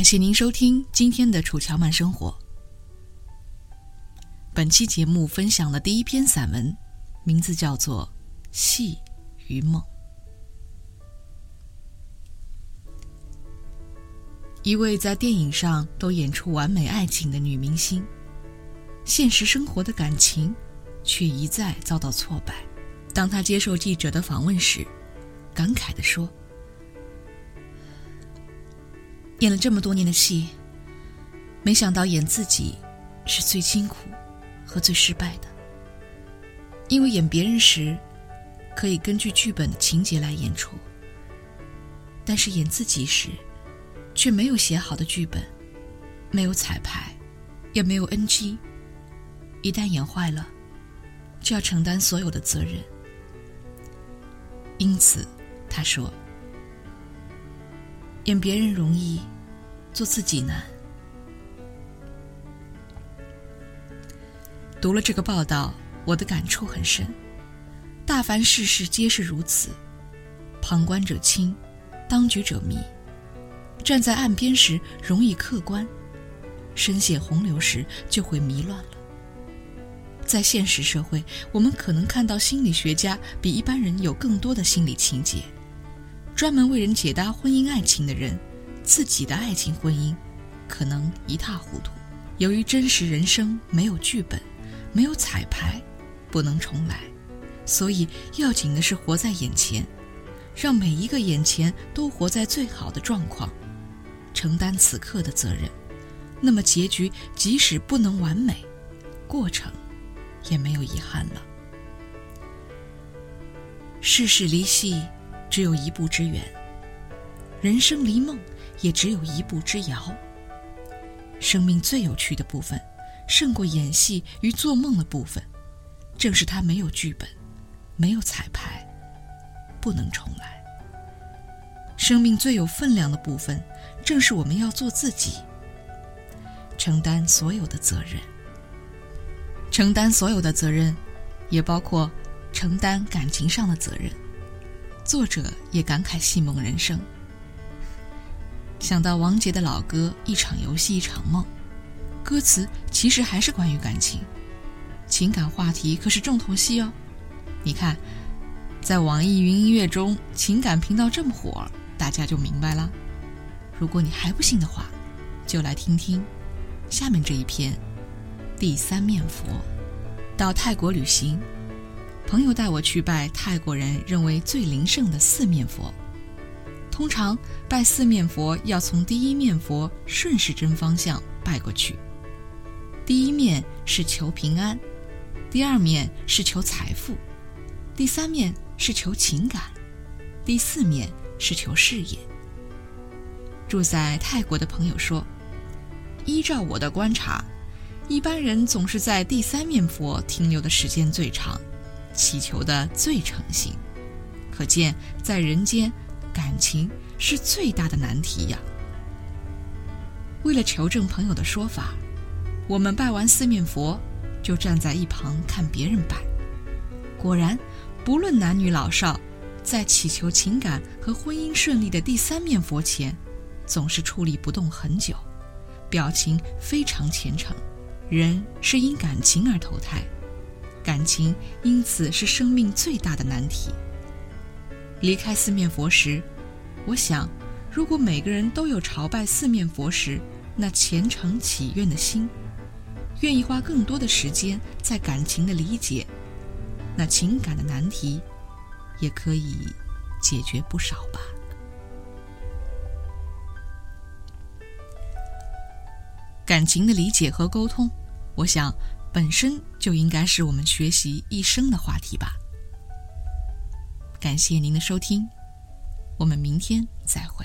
感谢您收听今天的《楚乔慢生活》。本期节目分享的第一篇散文，名字叫做《戏与梦》。一位在电影上都演出完美爱情的女明星，现实生活的感情却一再遭到挫败。当她接受记者的访问时，感慨地说。演了这么多年的戏，没想到演自己是最辛苦和最失败的。因为演别人时，可以根据剧本的情节来演出；但是演自己时，却没有写好的剧本，没有彩排，也没有 NG。一旦演坏了，就要承担所有的责任。因此，他说。演别人容易，做自己难。读了这个报道，我的感触很深。大凡世事皆是如此，旁观者清，当局者迷。站在岸边时容易客观，深陷洪流时就会迷乱了。在现实社会，我们可能看到心理学家比一般人有更多的心理情节。专门为人解答婚姻爱情的人，自己的爱情婚姻可能一塌糊涂。由于真实人生没有剧本，没有彩排，不能重来，所以要紧的是活在眼前，让每一个眼前都活在最好的状况，承担此刻的责任。那么结局即使不能完美，过程也没有遗憾了。世事离戏。只有一步之远，人生离梦也只有一步之遥。生命最有趣的部分，胜过演戏与做梦的部分，正是它没有剧本，没有彩排，不能重来。生命最有分量的部分，正是我们要做自己，承担所有的责任。承担所有的责任，也包括承担感情上的责任。作者也感慨戏梦人生，想到王杰的老歌《一场游戏一场梦》，歌词其实还是关于感情，情感话题可是重头戏哦。你看，在网易云音乐中，情感频道这么火，大家就明白了。如果你还不信的话，就来听听下面这一篇《第三面佛》。到泰国旅行。朋友带我去拜泰国人认为最灵圣的四面佛。通常拜四面佛要从第一面佛顺时针方向拜过去。第一面是求平安，第二面是求财富，第三面是求情感，第四面是求事业。住在泰国的朋友说：“依照我的观察，一般人总是在第三面佛停留的时间最长，祈求的最诚心。可见在人间，感情是最大的难题呀。”为了求证朋友的说法，我们拜完四面佛，就站在一旁看别人拜。果然，不论男女老少，在祈求情感和婚姻顺利的第三面佛前，总是矗立不动很久，表情非常虔诚。人是因感情而投胎，感情因此是生命最大的难题。离开四面佛时，我想。如果每个人都有朝拜四面佛时那虔诚祈愿的心，愿意花更多的时间在感情的理解，那情感的难题也可以解决不少吧。感情的理解和沟通，我想本身就应该是我们学习一生的话题吧。感谢您的收听，我们明天再会。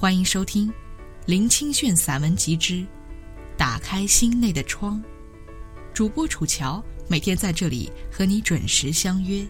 欢迎收听《林清炫散文集之《打开心内的窗》，主播楚乔每天在这里和你准时相约。